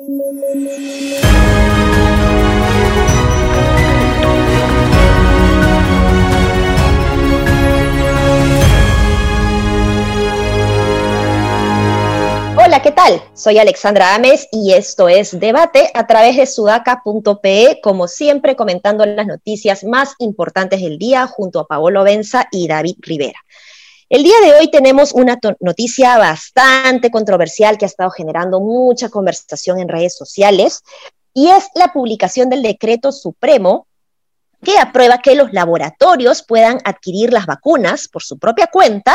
Hola, ¿qué tal? Soy Alexandra Ames y esto es Debate a través de sudaca.pe, como siempre comentando las noticias más importantes del día junto a Paolo Benza y David Rivera. El día de hoy tenemos una noticia bastante controversial que ha estado generando mucha conversación en redes sociales y es la publicación del decreto supremo que aprueba que los laboratorios puedan adquirir las vacunas por su propia cuenta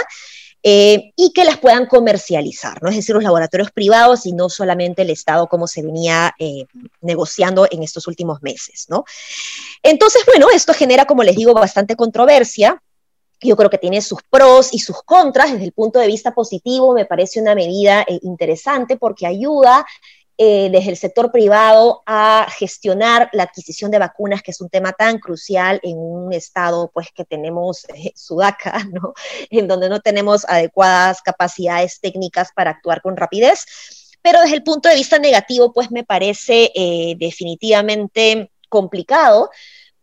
eh, y que las puedan comercializar, ¿no? Es decir, los laboratorios privados y no solamente el Estado como se venía eh, negociando en estos últimos meses, ¿no? Entonces, bueno, esto genera, como les digo, bastante controversia. Yo creo que tiene sus pros y sus contras. Desde el punto de vista positivo, me parece una medida eh, interesante porque ayuda eh, desde el sector privado a gestionar la adquisición de vacunas, que es un tema tan crucial en un estado pues que tenemos eh, en donde no tenemos adecuadas capacidades técnicas para actuar con rapidez. Pero desde el punto de vista negativo, pues me parece eh, definitivamente complicado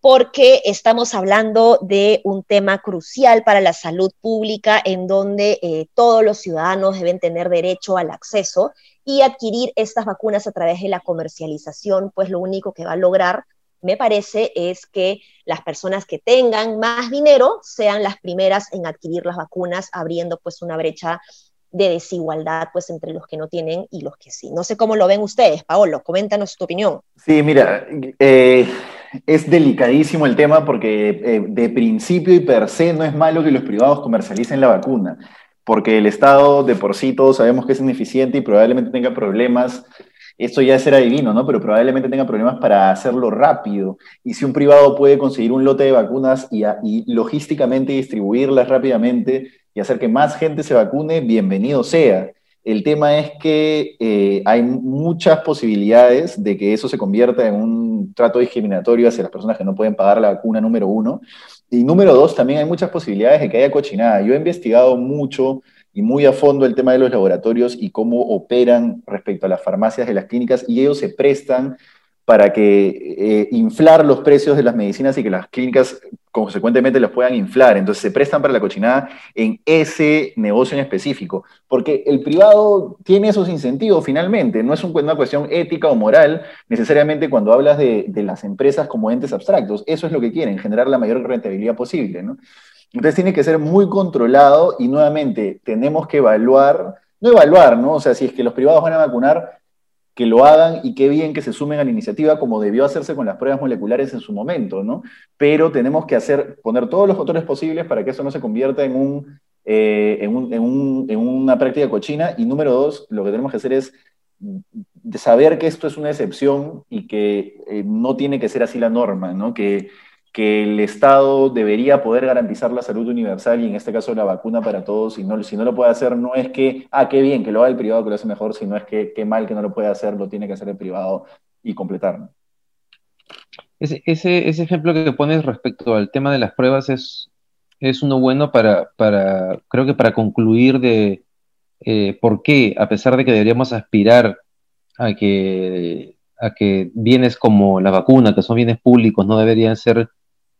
porque estamos hablando de un tema crucial para la salud pública en donde eh, todos los ciudadanos deben tener derecho al acceso y adquirir estas vacunas a través de la comercialización, pues lo único que va a lograr, me parece, es que las personas que tengan más dinero sean las primeras en adquirir las vacunas, abriendo pues una brecha de desigualdad pues entre los que no tienen y los que sí. No sé cómo lo ven ustedes, Paolo, coméntanos tu opinión. Sí, mira, eh, es delicadísimo el tema porque eh, de principio y per se no es malo que los privados comercialicen la vacuna porque el Estado de por sí todos sabemos que es ineficiente y probablemente tenga problemas, esto ya será divino, ¿no? Pero probablemente tenga problemas para hacerlo rápido. Y si un privado puede conseguir un lote de vacunas y, y logísticamente distribuirlas rápidamente y hacer que más gente se vacune, bienvenido sea. El tema es que eh, hay muchas posibilidades de que eso se convierta en un trato discriminatorio hacia las personas que no pueden pagar la vacuna, número uno. Y número dos, también hay muchas posibilidades de que haya cochinada. Yo he investigado mucho y muy a fondo el tema de los laboratorios y cómo operan respecto a las farmacias de las clínicas y ellos se prestan para que eh, inflar los precios de las medicinas y que las clínicas consecuentemente los puedan inflar. Entonces se prestan para la cochinada en ese negocio en específico, porque el privado tiene esos incentivos finalmente, no es una cuestión ética o moral necesariamente cuando hablas de, las empresas como entes abstractos, eso es lo que quieren, generar la mayor rentabilidad posible. Entonces tiene que ser muy controlado y nuevamente tenemos que evaluar, no evaluar, ¿no? O sea, si es que los privados van a vacunar, que lo hagan y qué bien que se sumen a la iniciativa como debió hacerse con las pruebas moleculares en su momento, ¿no? Pero tenemos que hacer, poner todos los controles posibles para que eso no se convierta en, un, eh, en, una práctica cochina. Y número dos, lo que tenemos que hacer es saber que esto es una excepción y que eh, no tiene que ser así la norma, ¿no? Que, que el Estado debería poder garantizar la salud universal y en este caso la vacuna para todos, y no, si no lo puede hacer, no es que, ah, qué bien, que lo haga el privado, que lo hace mejor, sino es que qué mal que no lo puede hacer, lo tiene que hacer el privado y completar. Ese, ese, ejemplo que pones respecto al tema de las pruebas es, es uno bueno para, para, creo que para concluir de eh, por qué, a pesar de que deberíamos aspirar a que, a que bienes como la vacuna, que son bienes públicos, no deberían ser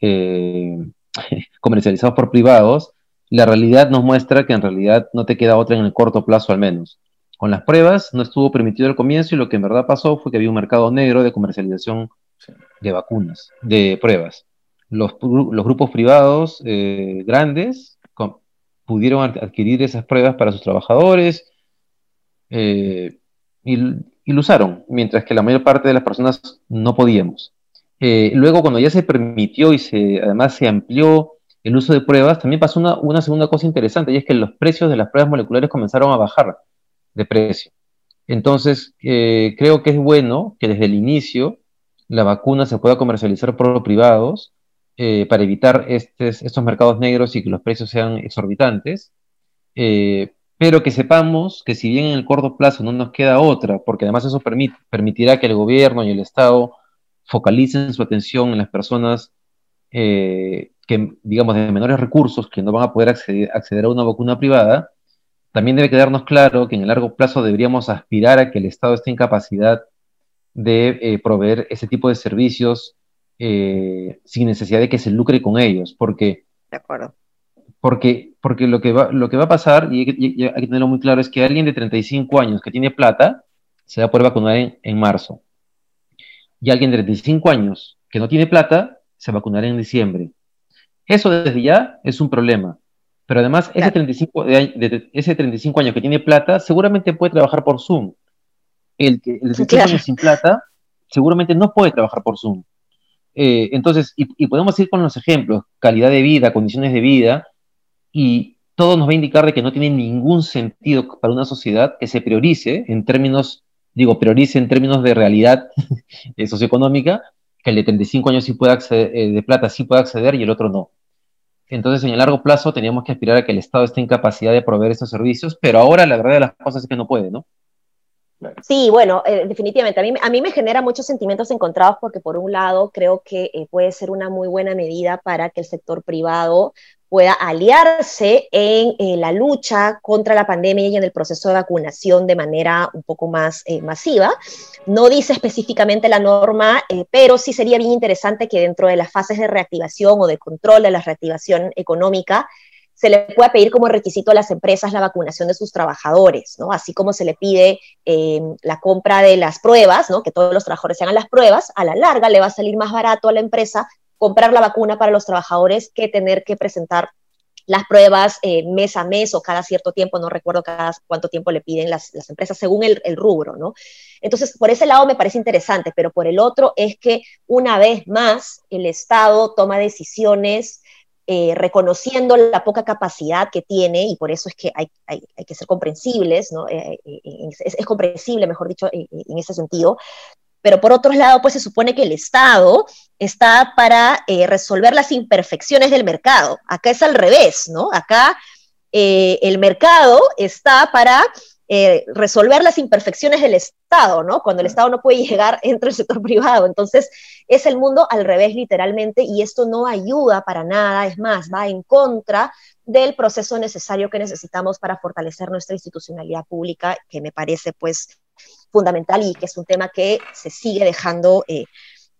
eh, comercializados por privados, la realidad nos muestra que en realidad no te queda otra en el corto plazo al menos. Con las pruebas no estuvo permitido al comienzo y lo que en verdad pasó fue que había un mercado negro de comercialización de vacunas, de pruebas. Los, grupos privados eh, grandes pudieron adquirir esas pruebas para sus trabajadores eh, y, y, lo usaron, mientras que la mayor parte de las personas no podíamos. Eh, luego, cuando ya se permitió y se, además se amplió el uso de pruebas, también pasó una, segunda cosa interesante, y es que los precios de las pruebas moleculares comenzaron a bajar de precio. Entonces, eh, creo que es bueno que desde el inicio la vacuna se pueda comercializar por privados eh, para evitar estos mercados negros y que los precios sean exorbitantes, pero que sepamos que si bien en el corto plazo no nos queda otra, porque además eso permitirá que el gobierno y el Estado focalicen su atención en las personas eh, que, digamos, de menores recursos, que no van a poder acceder, acceder, a una vacuna privada, también debe quedarnos claro que en el largo plazo deberíamos aspirar a que el Estado esté en capacidad de eh, proveer ese tipo de servicios eh, sin necesidad de que se lucre con ellos, porque, de acuerdo. porque, porque lo, que va, lo que va a pasar, y hay, que tenerlo muy claro, es que alguien de 35 años que tiene plata se va a poder vacunar en, en marzo. Y alguien de 35 años que no tiene plata se vacunará en diciembre. Eso desde ya es un problema. Pero además, ese, 35, de, ese 35 años que tiene plata, seguramente puede trabajar por Zoom. El que el de 35 años sin plata, seguramente no puede trabajar por Zoom. Eh, entonces, y, podemos ir con los ejemplos, calidad de vida, condiciones de vida, y todo nos va a indicar de que no tiene ningún sentido para una sociedad que se priorice en términos, digo, priorice en términos de realidad eh, socioeconómica, que el de 35 años sí puede acceder, eh, de plata sí puede acceder y el otro no. Entonces, en el largo plazo teníamos que aspirar a que el Estado esté en capacidad de proveer estos servicios, pero ahora la verdad de las cosas es que no puede, ¿no? Sí, bueno, eh, definitivamente. A mí, a mí me genera muchos sentimientos encontrados porque por un lado creo que puede ser una muy buena medida para que el sector privado pueda aliarse en eh, la lucha contra la pandemia y en el proceso de vacunación de manera un poco más masiva. No dice específicamente la norma, pero sí sería bien interesante que dentro de las fases de reactivación o de control de la reactivación económica, se le puede pedir como requisito a las empresas la vacunación de sus trabajadores, ¿no? Así como se le pide em, la compra de las pruebas, ¿no? Que todos los trabajadores se hagan las pruebas, a la larga le va a salir más barato a la empresa comprar la vacuna para los trabajadores que tener que presentar las pruebas eh, mes a mes o cada cierto tiempo, no recuerdo cada cuánto tiempo le piden las, empresas según el, rubro, ¿no? Entonces, por ese lado me parece interesante, pero por el otro es que una vez más el Estado toma decisiones eh, reconociendo la poca capacidad que tiene, y por eso es que hay, hay, que ser comprensibles, ¿no? Eh, es, comprensible, mejor dicho, en ese sentido. Pero por otro lado, pues se supone que el Estado está para resolver las imperfecciones del mercado. Acá es al revés, ¿no? Acá el mercado está para eh, resolver las imperfecciones del Estado, ¿no? Cuando el Estado no puede llegar entre el sector privado. Entonces, es el mundo al revés literalmente y esto no ayuda para nada, es más, va en contra del proceso necesario que necesitamos para fortalecer nuestra institucionalidad pública, que me parece pues fundamental y que es un tema que se sigue dejando eh,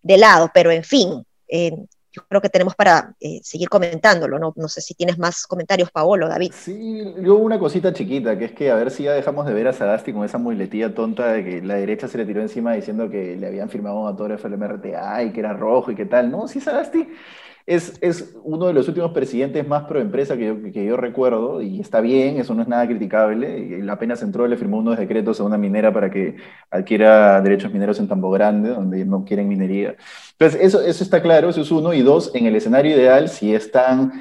de lado. Pero en fin, eh, yo creo que tenemos para eh, seguir comentándolo, ¿no? No sé si tienes más comentarios, Paolo, David. Sí, yo una cosita chiquita, que es que a ver si ya dejamos de ver a Sagasti con esa muletilla tonta de que la derecha se le tiró encima diciendo que le habían firmado un autógrafo al MRTA y que era rojo y qué tal. No, sí, Sagasti es, es, uno de los últimos presidentes más pro empresa que yo, que yo, recuerdo, y está bien, eso no es nada criticable. Y apenas entró, le firmó unos decretos a una minera para que adquiera derechos mineros en Tambo Grande, donde no quieren minería. Entonces, eso, eso está claro, eso es uno. Y dos, en el escenario ideal, si están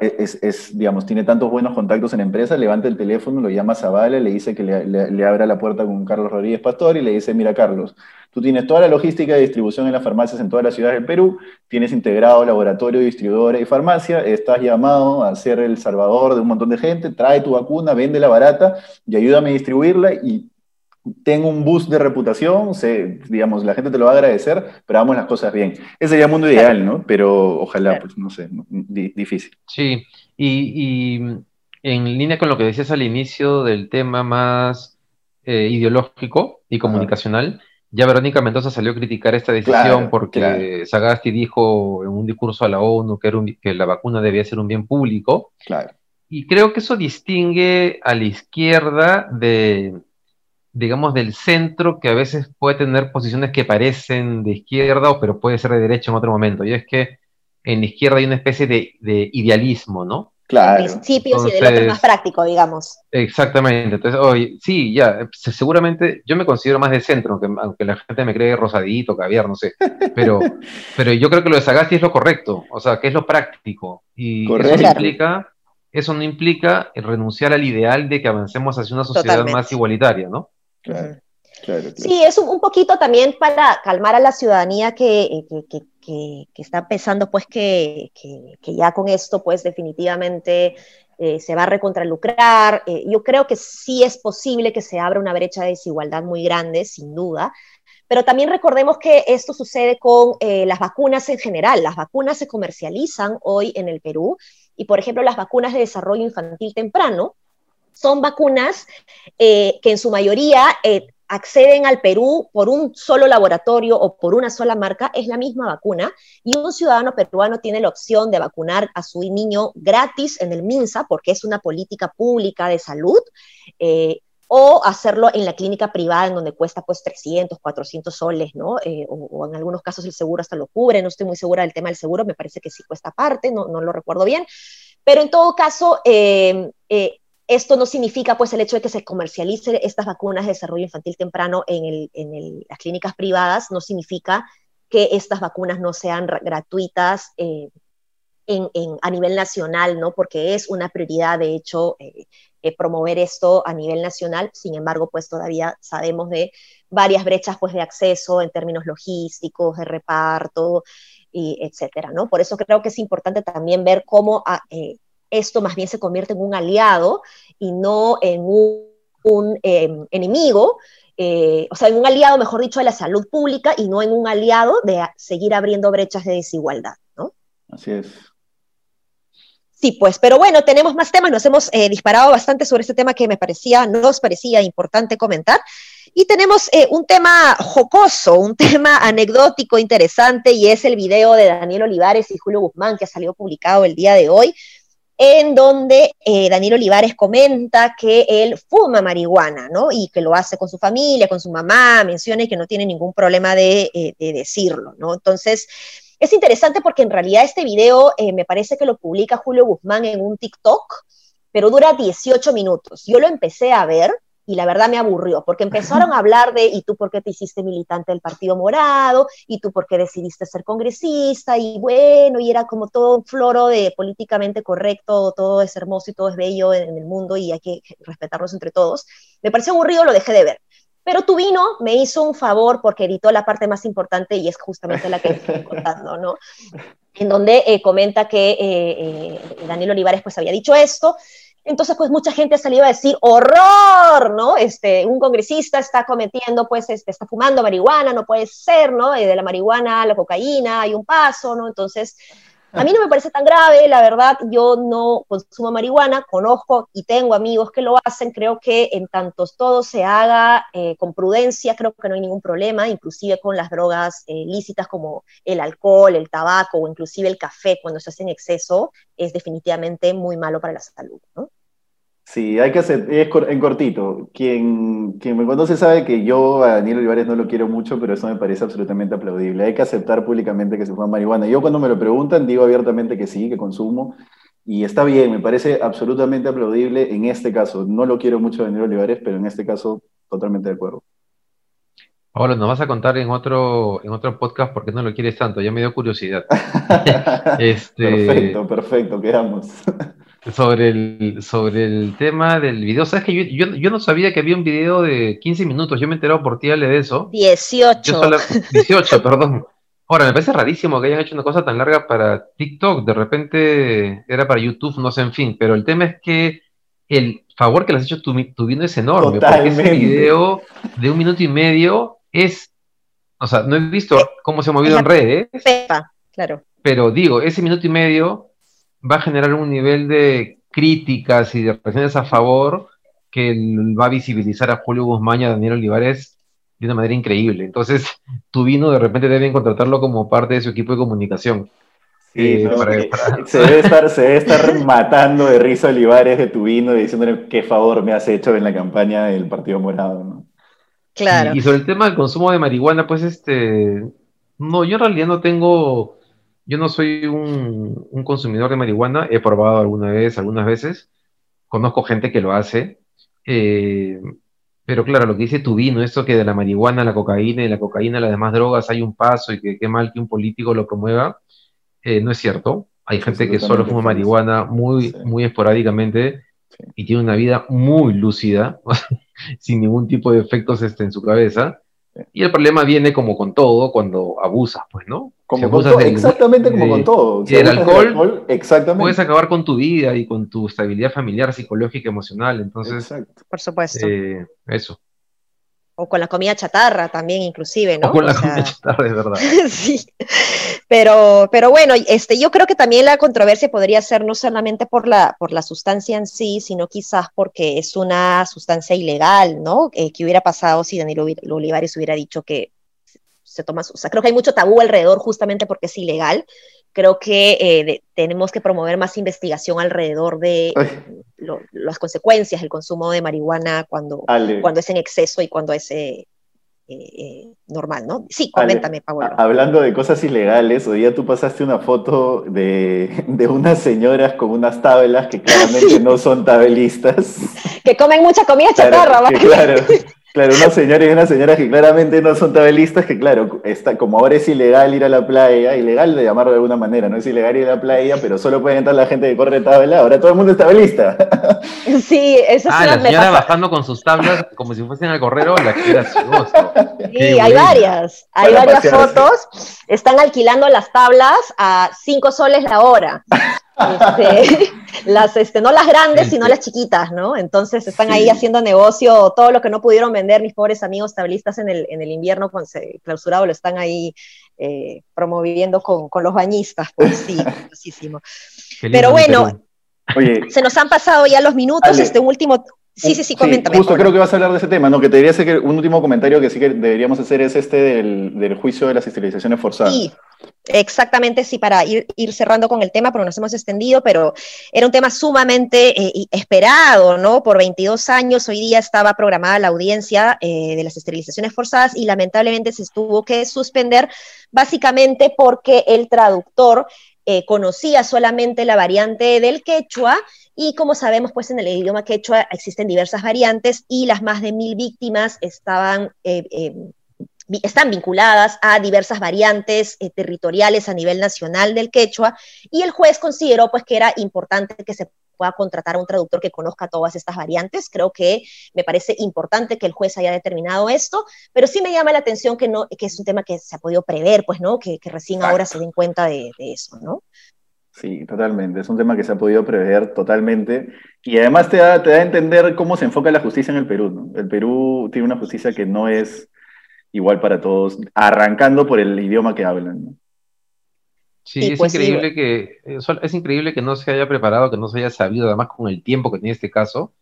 es, es, digamos, tiene tantos buenos contactos en empresa, levanta el teléfono, lo llama a Zavala, le dice que le, le, abra la puerta con Carlos Rodríguez Pastor y le dice, mira Carlos, tú tienes toda la logística de distribución en las farmacias en todas las ciudades del Perú, tienes integrado laboratorio, distribuidora y farmacia, estás llamado a ser el salvador de un montón de gente, trae tu vacuna, vende la barata y ayúdame a distribuirla y tengo un boost de reputación, se, digamos, la gente te lo va a agradecer, pero hagamos las cosas bien. Ese sería el mundo ideal, ¿no? Pero ojalá, pues no sé, difícil. Sí, y, en línea con lo que decías al inicio del tema más eh, ideológico y comunicacional, ya Verónica Mendoza salió a criticar esta decisión porque Sagasti dijo en un discurso a la ONU que, era que la vacuna debía ser un bien público. Claro. Y creo que eso distingue a la izquierda de, digamos, del centro que a veces puede tener posiciones que parecen de izquierda, pero puede ser de derecha en otro momento. Y es que en la izquierda hay una especie de, idealismo, ¿no? Claro. Principios y del otro más práctico, digamos. Exactamente. Entonces, hoy, sí, ya, seguramente yo me considero más de centro, aunque, aunque la gente me cree rosadito, caviar, no sé. Pero, pero yo creo que lo de Sagasti es lo correcto, o sea, que es lo práctico. Y eso no implica, eso no implica renunciar al ideal de que avancemos hacia una sociedad más igualitaria, ¿no? Claro, Sí, es un, poquito también para calmar a la ciudadanía que, eh, está pensando pues que, ya con esto pues definitivamente eh, se va a recontralucrar. Eh, yo creo que sí es posible que se abra una brecha de desigualdad muy grande, sin duda, pero también recordemos que esto sucede con las vacunas en general. Las vacunas se comercializan hoy en el Perú y, por ejemplo, las vacunas de desarrollo infantil temprano, son vacunas eh, que en su mayoría eh, acceden al Perú por un solo laboratorio o por una sola marca, es la misma vacuna y un ciudadano peruano tiene la opción de vacunar a su niño gratis en el MINSA porque es una política pública de salud. Eh, o hacerlo en la clínica privada en donde cuesta pues 300, 400 soles, ¿no? Eh, o, en algunos casos el seguro hasta lo cubre, no estoy muy segura del tema del seguro, me parece que sí cuesta aparte, no, no lo recuerdo bien, pero en todo caso, eh, eh, esto no significa pues el hecho de que se comercialicen estas vacunas de desarrollo infantil temprano en, las clínicas privadas, no significa que estas vacunas no sean gratuitas en, a nivel nacional, ¿no? Porque es una prioridad, de hecho, eh, promover esto a nivel nacional. Sin embargo, pues todavía sabemos de varias brechas pues, de acceso en términos logísticos, de reparto, y etcétera, ¿no? Por eso creo que es importante también ver cómo ah, eh, esto más bien se convierte en un aliado y no en un, em, enemigo, eh, o sea, en un aliado, mejor dicho, de la salud pública y no en un aliado de seguir abriendo brechas de desigualdad, ¿no? Así es. Sí, pues, pero bueno, tenemos más temas, nos hemos eh, disparado bastante sobre este tema que me parecía, nos parecía importante comentar. Y tenemos eh, un tema jocoso, un tema anecdótico interesante, y es el video de Daniel Olivares y Julio Guzmán que ha salido publicado el día de hoy, en donde eh, Daniel Olivares comenta que él fuma marihuana, ¿no? Y que lo hace con su familia, con su mamá, menciona que no tiene ningún problema de, de decirlo, ¿no? Entonces, es interesante porque en realidad este video eh, me parece que lo publica Julio Guzmán en un TikTok, pero dura 18 minutos. Yo lo empecé a ver y la verdad me aburrió, porque empezaron a hablar de, ¿y tú por qué te hiciste militante del Partido Morado? ¿Y tú por qué decidiste ser congresista? Y bueno, y era como todo un floro de políticamente correcto, todo es hermoso y todo es bello en el mundo y hay que respetarnos entre todos. Me pareció aburrido, lo dejé de ver. Pero tu vino me hizo un favor porque editó la parte más importante y es justamente la que estoy contando, ¿no? En donde eh, comenta que eh, eh, Daniel Olivares pues había dicho esto. Entonces, pues mucha gente ha salido a decir, horror, ¿no? Este, un congresista está cometiendo, pues, este, está fumando marihuana, no puede ser, ¿no? de la marihuana a la cocaína hay un paso, ¿no? Entonces, a mí no me parece tan grave, la verdad, yo no consumo marihuana, conozco y tengo amigos que lo hacen, creo que en tantos todo se haga eh, con prudencia, creo que no hay ningún problema, inclusive con las drogas eh, lícitas como el alcohol, el tabaco o inclusive el café, cuando se hace en exceso, es definitivamente muy malo para la salud, ¿no? Sí, hay que hacer, es en cortito. Quien, quien me conoce sabe que yo a Daniel Olivares no lo quiero mucho, pero eso me parece absolutamente aplaudible. Hay que aceptar públicamente que se fuma marihuana. Yo cuando me lo preguntan digo abiertamente que sí, que consumo. Y está bien, me parece absolutamente aplaudible en este caso. No lo quiero mucho a Daniel Olivares, pero en este caso totalmente de acuerdo. Ahora nos vas a contar en otro, en otro podcast porque no lo quieres tanto, ya me dio curiosidad. este... Perfecto, perfecto, quedamos sobre el, sobre el tema del video. ¿Sabes que yo, yo, no sabía que había un video de 15 minutos? Yo me he enterado por ti, Ale, de eso. 18. 18, perdón. Ahora, me parece rarísimo que hayan hecho una cosa tan larga para TikTok. De repente era para YouTube, no sé, en fin. Pero el tema es que el favor que le has hecho tu, tu es enorme. Porque ese video de un minuto y medio es. O sea, no he visto cómo se ha movido en redes. claro. Pero digo, ese minuto y medio va a generar un nivel de críticas y de reacciones a favor que va a visibilizar a Julio Guzmán y a Daniel Olivares de una manera increíble. Entonces, tu vino de repente deben contratarlo como parte de su equipo de comunicación. Sí, eh, Se, debe estar, se debe estar matando de risa Olivares de tu vino y diciéndole qué favor me has hecho en la campaña del Partido Morado. Claro. Y, y, sobre el tema del consumo de marihuana, pues este, no, yo en realidad no tengo yo no soy un, consumidor de marihuana, he probado alguna vez, algunas veces, conozco gente que lo hace, eh, pero claro, lo que dice tu vino, esto que de la marihuana a la cocaína y la cocaína a las demás drogas hay un paso y que qué mal que un político lo promueva, eh, no es cierto. Hay gente que solo fuma marihuana muy, muy esporádicamente y tiene una vida muy lúcida, sin ningún tipo de efectos este, en su cabeza. Y el problema viene como con todo cuando abusas, pues, ¿no? Como con todo, exactamente como con todo. Si el alcohol, exactamente. puedes acabar con tu vida y con tu estabilidad familiar, psicológica, emocional. Entonces, por supuesto. Eh, eso. O con la comida chatarra también inclusive, ¿no? O con la comida chatarra, es verdad. sí, pero, pero bueno, este, yo creo que también la controversia podría ser no solamente por la, por la sustancia en sí, sino quizás porque es una sustancia ilegal, ¿no? Eh, ¿Qué hubiera pasado si Danilo Olivares hubiera dicho que se toma, o sea, creo que hay mucho tabú alrededor justamente porque es ilegal. Creo que eh, tenemos que promover más investigación alrededor de las consecuencias del consumo de marihuana cuando, cuando es en exceso y cuando es eh, eh, normal, ¿no? Sí, coméntame, Pablo. Hablando de cosas ilegales, hoy día tú pasaste una foto de, de unas señoras con unas tablas que claramente no son tabelistas. Que comen mucha comida chatarra, ¿vale? Claro. Claro, unos señores y unas señoras que claramente no son tabelistas, que claro, está, como ahora es ilegal ir a la playa, ilegal de llamarlo de alguna manera, no es ilegal ir a la playa, pero solo puede entrar la gente que corre tabla, ahora todo el mundo es tabelista. Sí, eso ah, la señora bajando con sus tablas como si fuesen al correro, la que gracioso. Sí, hay varias, hay varias fotos, están alquilando las tablas a cinco soles la hora. Este, las, este, no las grandes, sino las chiquitas, ¿no? Entonces están ahí haciendo negocio, todo lo que no pudieron vender mis pobres amigos tablistas en el, en el invierno con clausurado, lo están ahí eh, promoviendo con, con, los bañistas, pues sí, muchísimo. Pero bueno, se nos han pasado ya los minutos, este último, Sí, sí, sí, coméntame. justo creo que vas a hablar de ese tema, ¿no? Que te diría que un último comentario que sí que deberíamos hacer es este del, juicio de las esterilizaciones forzadas. Sí, exactamente, sí, para ir, cerrando con el tema, porque nos hemos extendido, pero era un tema sumamente eh, esperado, ¿no? Por 22 años, hoy día estaba programada la audiencia eh, de las esterilizaciones forzadas y lamentablemente se tuvo que suspender, básicamente porque el traductor eh, conocía solamente la variante del quechua y como sabemos, pues en el idioma quechua existen diversas variantes y las más de mil víctimas estaban, están vinculadas a diversas variantes eh, territoriales a nivel nacional del quechua y el juez consideró pues que era importante que se pueda contratar a un traductor que conozca todas estas variantes. Creo que me parece importante que el juez haya determinado esto, pero sí me llama la atención que, no, que es un tema que se ha podido prever, pues, ¿no? Que, recién ahora se den cuenta de, de eso, ¿no? Sí, totalmente. Es un tema que se ha podido prever totalmente. Y además te da, te da a entender cómo se enfoca la justicia en el Perú. ¿no? El Perú tiene una justicia que no es igual para todos, arrancando por el idioma que hablan. Sí, es, pues increíble que, eh, es increíble que no se haya preparado, que no se haya sabido, además con el tiempo que tiene este caso.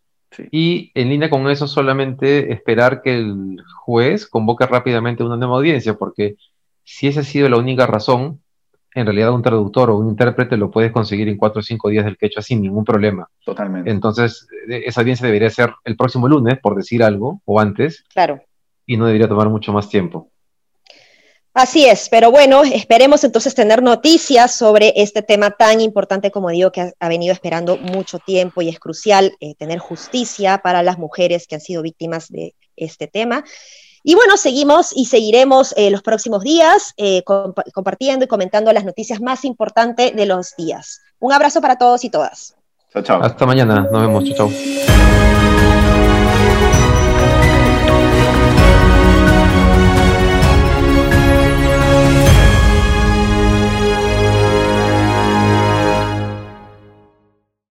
Y en línea con eso, solamente esperar que el juez convoque rápidamente una nueva audiencia, porque si esa ha sido la única razón, en realidad un traductor o un intérprete lo puedes conseguir en cuatro o cinco días del quechua sin ningún problema. Totalmente. Entonces, esa audiencia debería ser el próximo lunes, por decir algo, o antes. Claro. Y no debería tomar mucho más tiempo. Así es, pero bueno, esperemos entonces tener noticias sobre este tema tan importante como digo que ha, venido esperando mucho tiempo y es crucial eh, tener justicia para las mujeres que han sido víctimas de este tema. Y bueno, seguimos y seguiremos eh, los próximos días eh, compartiendo y comentando las noticias más importantes de los días. Un abrazo para todos y todas. Chao, chao. Hasta mañana. Nos vemos. Chao, chao.